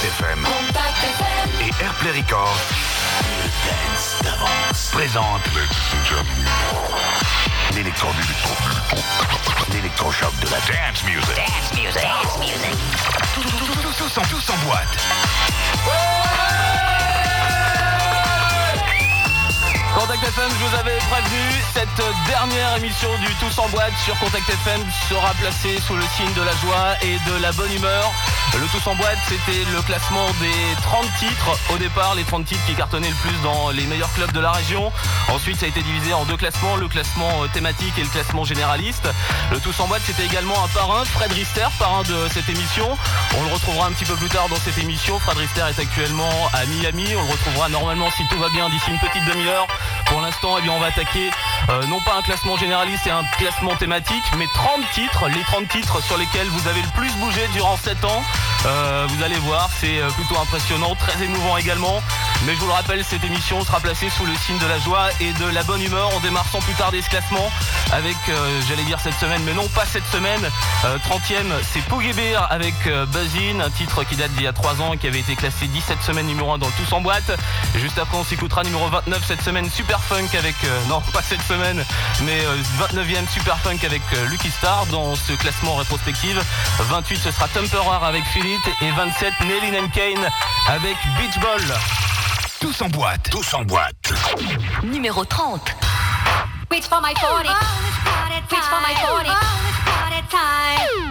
FM et Airplay Records présente l'électro l'électrochoc de la dance music. Dance music. Dance music. En boîte. Contact FM, je vous avais prévenu, cette dernière émission du Tous en boîte sur Contact FM sera placée sous le signe de la joie et de la bonne humeur. Le Tous en boîte, c'était le classement des 30 titres. Au départ, les 30 titres qui cartonnaient le plus dans les meilleurs clubs de la région. Ensuite, ça a été divisé en deux classements, le classement euh, thématique et le classement généraliste. Le Tous en boîte, c'était également un parrain, Fred Rister, parrain de cette émission. On le retrouvera un petit peu plus tard dans cette émission. Fred Rister est actuellement à Miami. On le retrouvera normalement, si tout va bien, d'ici une petite demi-heure. Pour l'instant, eh bien, on va attaquer euh, non pas un classement généraliste et un classement thématique, mais 30 titres, les 30 titres sur lesquels vous avez le plus bougé durant 7 ans. Euh, vous allez voir, c'est euh, plutôt impressionnant, très émouvant également. Mais je vous le rappelle, cette émission sera placée sous le signe de la joie et de la bonne humeur. On démarre sans plus tarder ce classement avec, j'allais dire cette semaine, mais non pas cette semaine. Euh, 30e, c'est Bear avec euh, un titre qui date d'il y a 3 ans et qui avait été classé 17 semaines numéro 1 dans le Tous en boîte. Juste après, on s'écoutera numéro 29 cette semaine, Super Funk avec, euh, non pas cette semaine, mais euh, 29e Super Funk avec euh, Lucky Star dans ce classement rétrospective. 28, ce sera Temperar avec Philip et 27, Nelly and Kane avec Beach Ball. Tous en boîte. Tous en boîte. Numéro 30. Reach for my 40. Reach for my 40.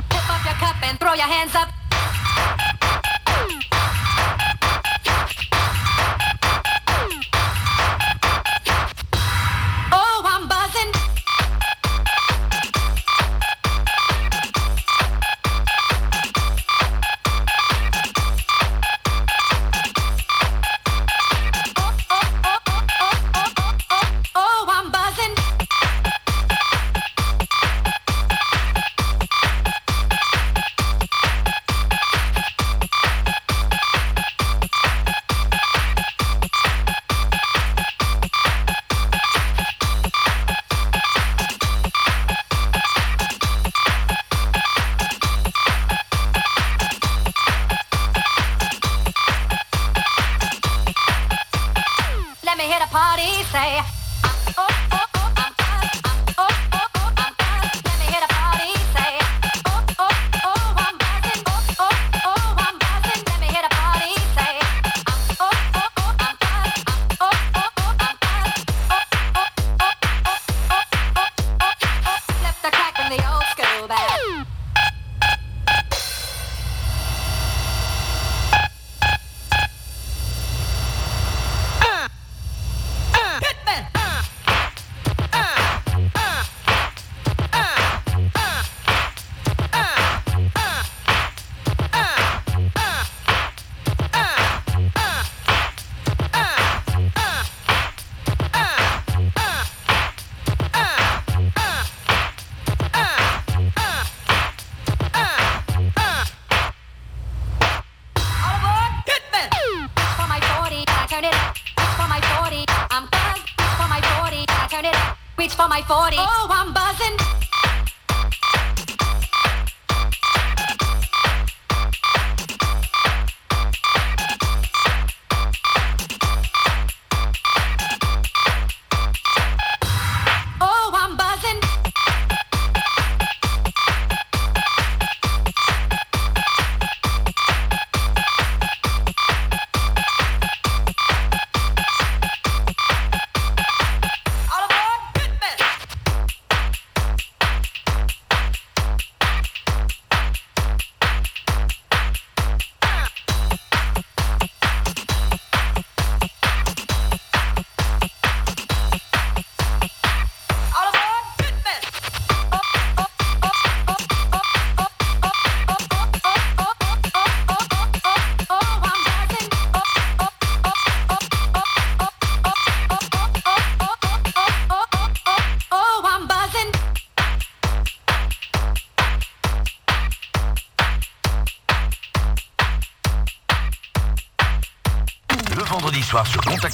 Tip up your cup and throw your hands up.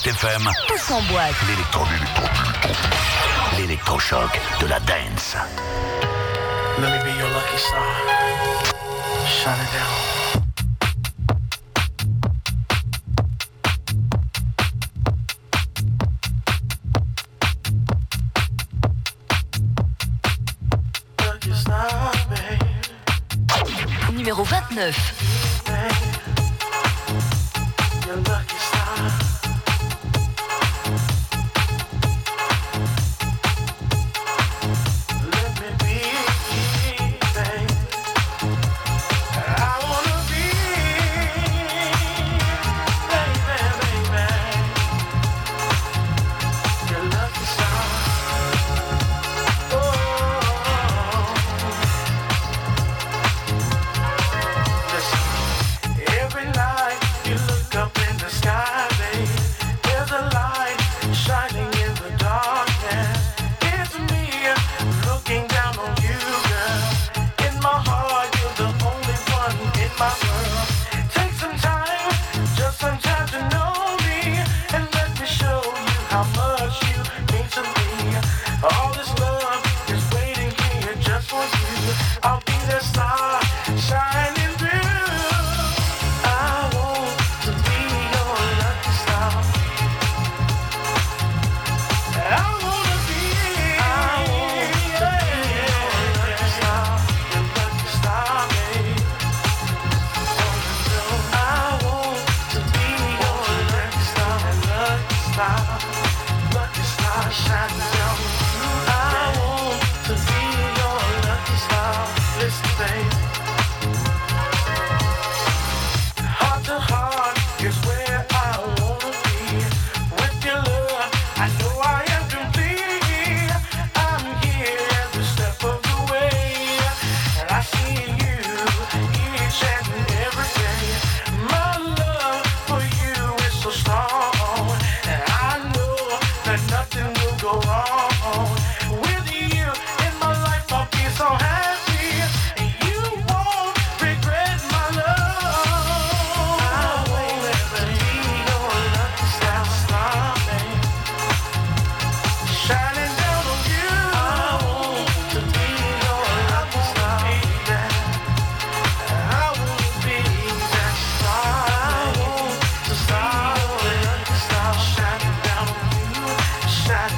Impact FM. Boîte. L'électro, l'électrochoc de la dance. Let be your lucky star. It down. numéro 29.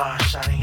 star shining.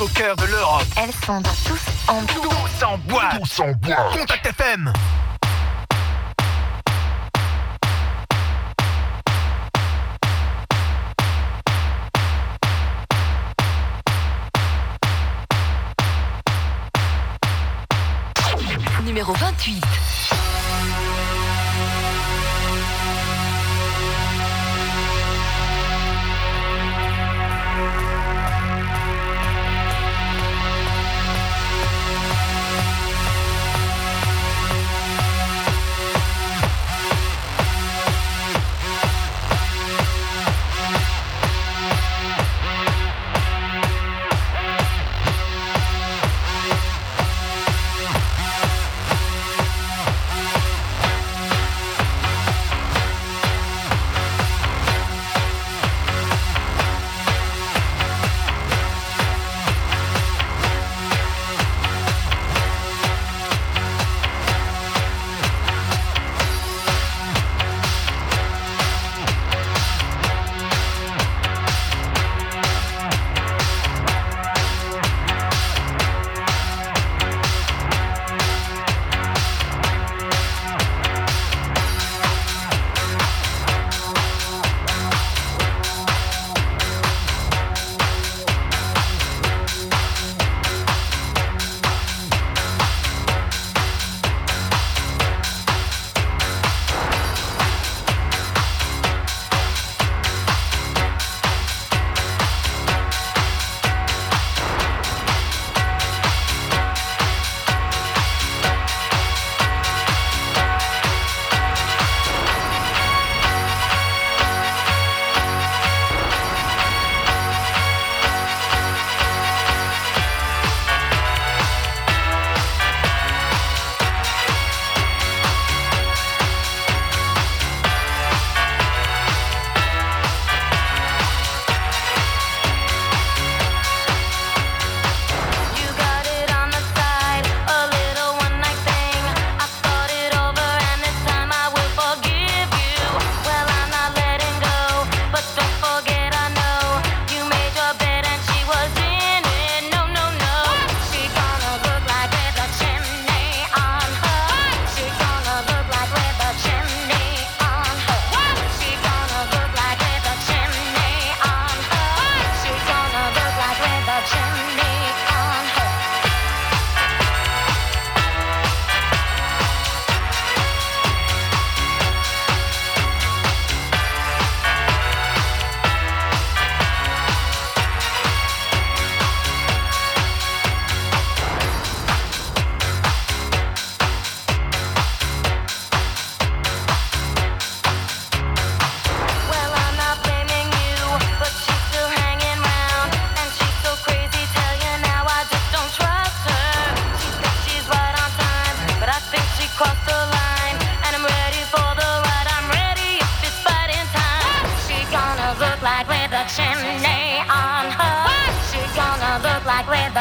au cœur de l'Europe. Elles sont dans tous en bois. Tous en bois. Tous en bois. Contact FM. Numéro 28.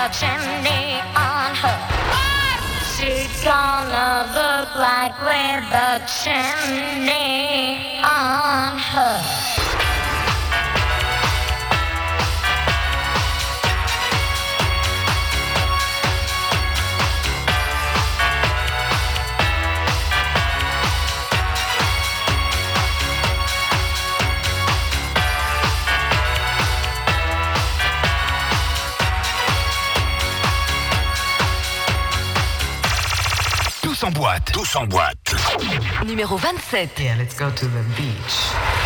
Chimney on her. She's gonna look like with a chimney on her. Tous en boîte. Tous en boîte. Numéro 27. Yeah, let's go to the beach.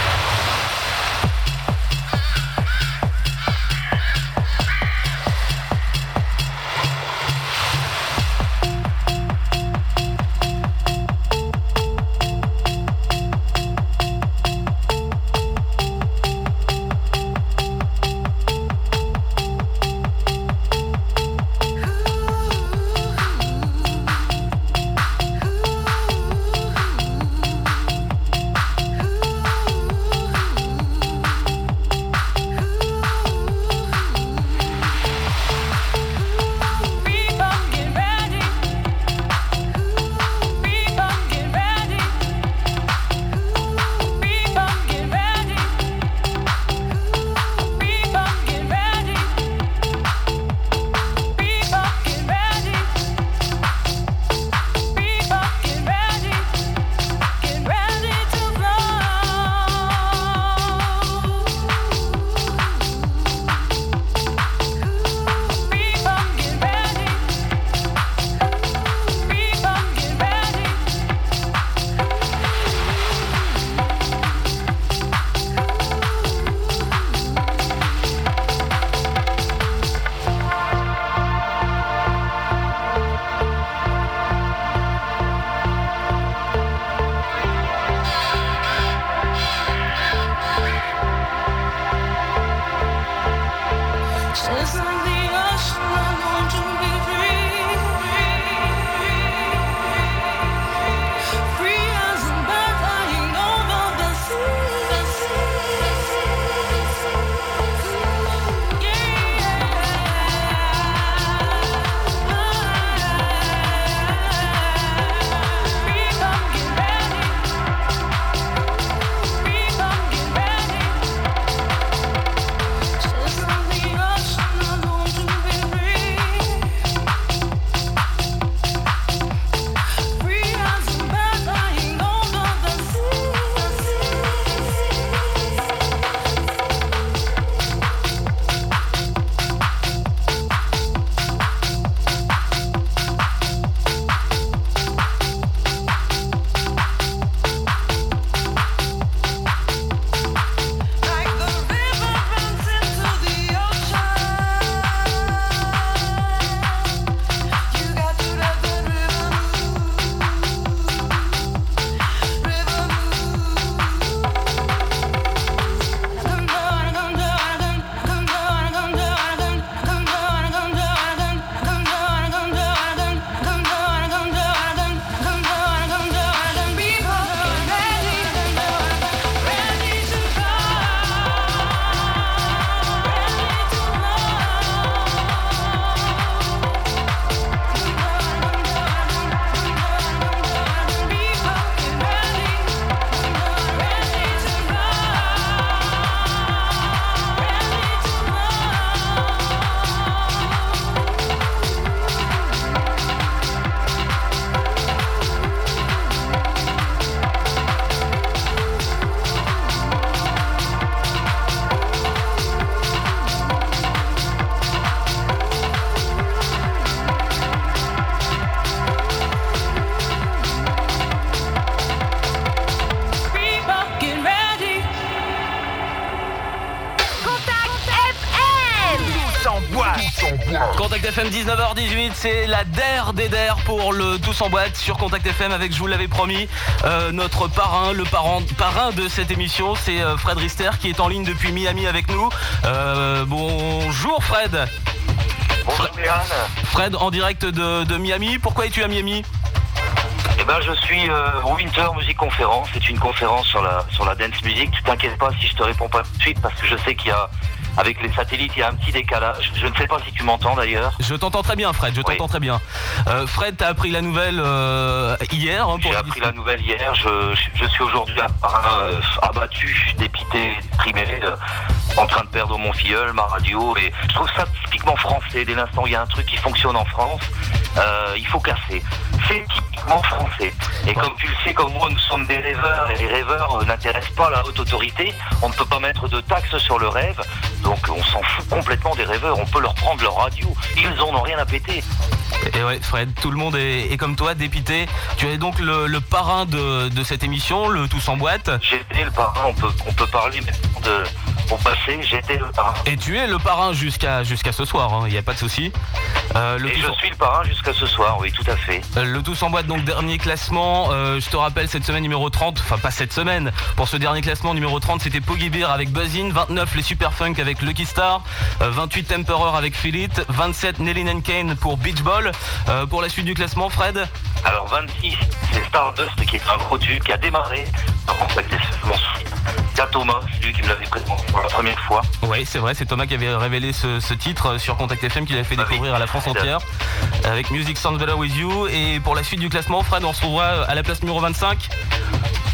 19h18, c'est la DER des DER pour le Tous en boîte sur Contact FM avec, je vous l'avais promis, euh, notre parrain, le parent, parrain de cette émission, c'est euh, Fred Rister qui est en ligne depuis Miami avec nous. Euh, bonjour Fred. Bonjour Yann. Fred en direct de, de Miami. Pourquoi es-tu à Miami? Eh ben, je suis euh, au Winter Music Conference. C'est une conférence sur la, sur la dance music. Tu t'inquiètes pas si je te réponds pas tout de suite parce que je sais qu'il y a, avec les satellites, il y a un petit décalage. Je ne sais pas si tu m'entends d'ailleurs. Je t'entends très bien, Fred. Je Oui. t'entends très bien. Euh, Fred, t'as appris la nouvelle euh, hier. hein, J'ai appris la nouvelle hier. Je, je, je suis aujourd'hui euh, abattu, dépité, déprimé, en train de perdre mon filleul, ma radio. Et je trouve ça typiquement français. Dès l'instant où il y a un truc qui fonctionne en France, euh, il faut casser. C'est typiquement français. Et comme tu le sais, comme moi, nous sommes des rêveurs. Et les rêveurs euh, n'intéressent pas la haute autorité. On ne peut pas mettre de taxes sur le rêve. Donc on s'en fout complètement des rêveurs. On peut leur prendre leur radio. Ils en ont rien à péter. Et ouais, Fred, tout le monde est, est comme toi, dépité. Tu es donc le, le parrain de, de cette émission, le Tous en boîte. J'étais le parrain. On peut, on peut parler maintenant de, au passé. J'étais le parrain. Et tu es le parrain jusqu'à jusqu'à ce soir, il n'y a pas de souci. Euh, le, Et je en- suis le parrain jusqu'à ce soir, oui, tout à fait. euh, le Tous en boîte, donc dernier classement. euh, je te rappelle, cette semaine numéro 30, enfin pas cette semaine, pour ce dernier classement numéro 30, c'était Poggy Bear avec Buzzin, 29 les Super Funk avec Lucky Star, euh, 28 Temperer avec Philip, 27 Nelly and Kane pour Beach Ball. Pour la suite du classement, Fred Alors 26, c'est Stardust qui est un gros tube qui a démarré. En fait, Thomas, c'est lui qui me l'avait présenté pour la première fois. Oui, c'est vrai, c'est Thomas qui avait révélé ce, ce titre euh, sur Contact FM qu'il avait fait Ah oui. découvrir à la France entière avec Music Sounds Better With You. Et pour la suite du classement, Fred, on se retrouvera à la place numéro 25.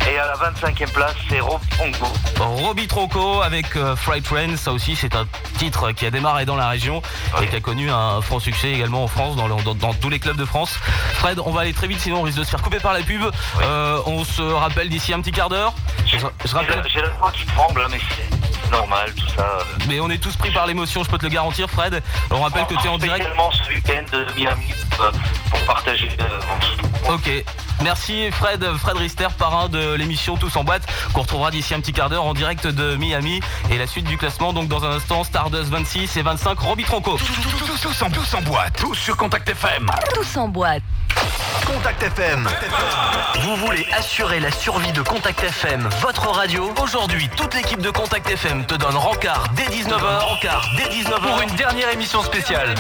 Et à la 25e place, c'est Rob Pongo. Robbie Troco avec euh, Fright Train, ça aussi c'est un titre qui a démarré dans la région et qui a connu un franc succès également en France, dans, le- dans- dans tous les clubs de France. Fred, on va aller très vite sinon on risque de se faire couper par la pub. Euh, on se rappelle d'ici un petit quart d'heure. J'ai la- voix qui tremble, hein, mais c'est normal, tout ça. mais on est tous pris par l'émotion, je peux te le garantir Fred. On rappelle que tu es en direct. Spécialement ce week-end de Miami euh, pour partager euh, Ok. Merci Fred, Fred Rister, parrain de l'émission Tous en boîte, qu'on retrouvera d'ici un petit quart d'heure en direct de Miami. Et la suite du classement, donc dans un instant, Stardust 26 et 25, Robbie Tronco. Tous, tous en, tous en boîte. Tous sur Contact FM. Tous en boîte. Contact FM. Vous voulez assurer la survie de Contact FM, votre radio Aujourd'hui, toute l'équipe de Contact FM te donne rencard dès 19h, rencard dès 19h pour une dernière émission spéciale.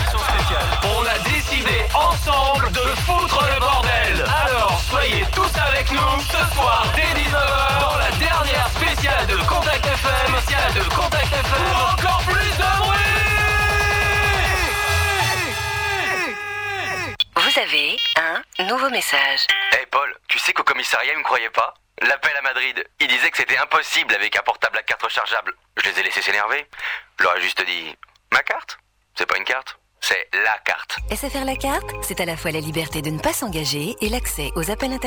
On a décidé ensemble de foutre le bordel. Alors, soyez tous avec nous ce soir dès 19h dans la dernière spéciale de Contact FM, spéciale de Contact FM. Pour encore plus de bruit Vous avez un nouveau message. Hey Paul, tu sais qu'au commissariat ils me croyaient pas? L'appel à Madrid, ils disaient que c'était impossible avec un portable à carte rechargeable. Je les ai laissés s'énerver. Je leur ai juste dit Ma carte? C'est pas une carte, c'est la carte. SFR La Carte, c'est à la fois la liberté de ne pas s'engager et l'accès aux appels internet.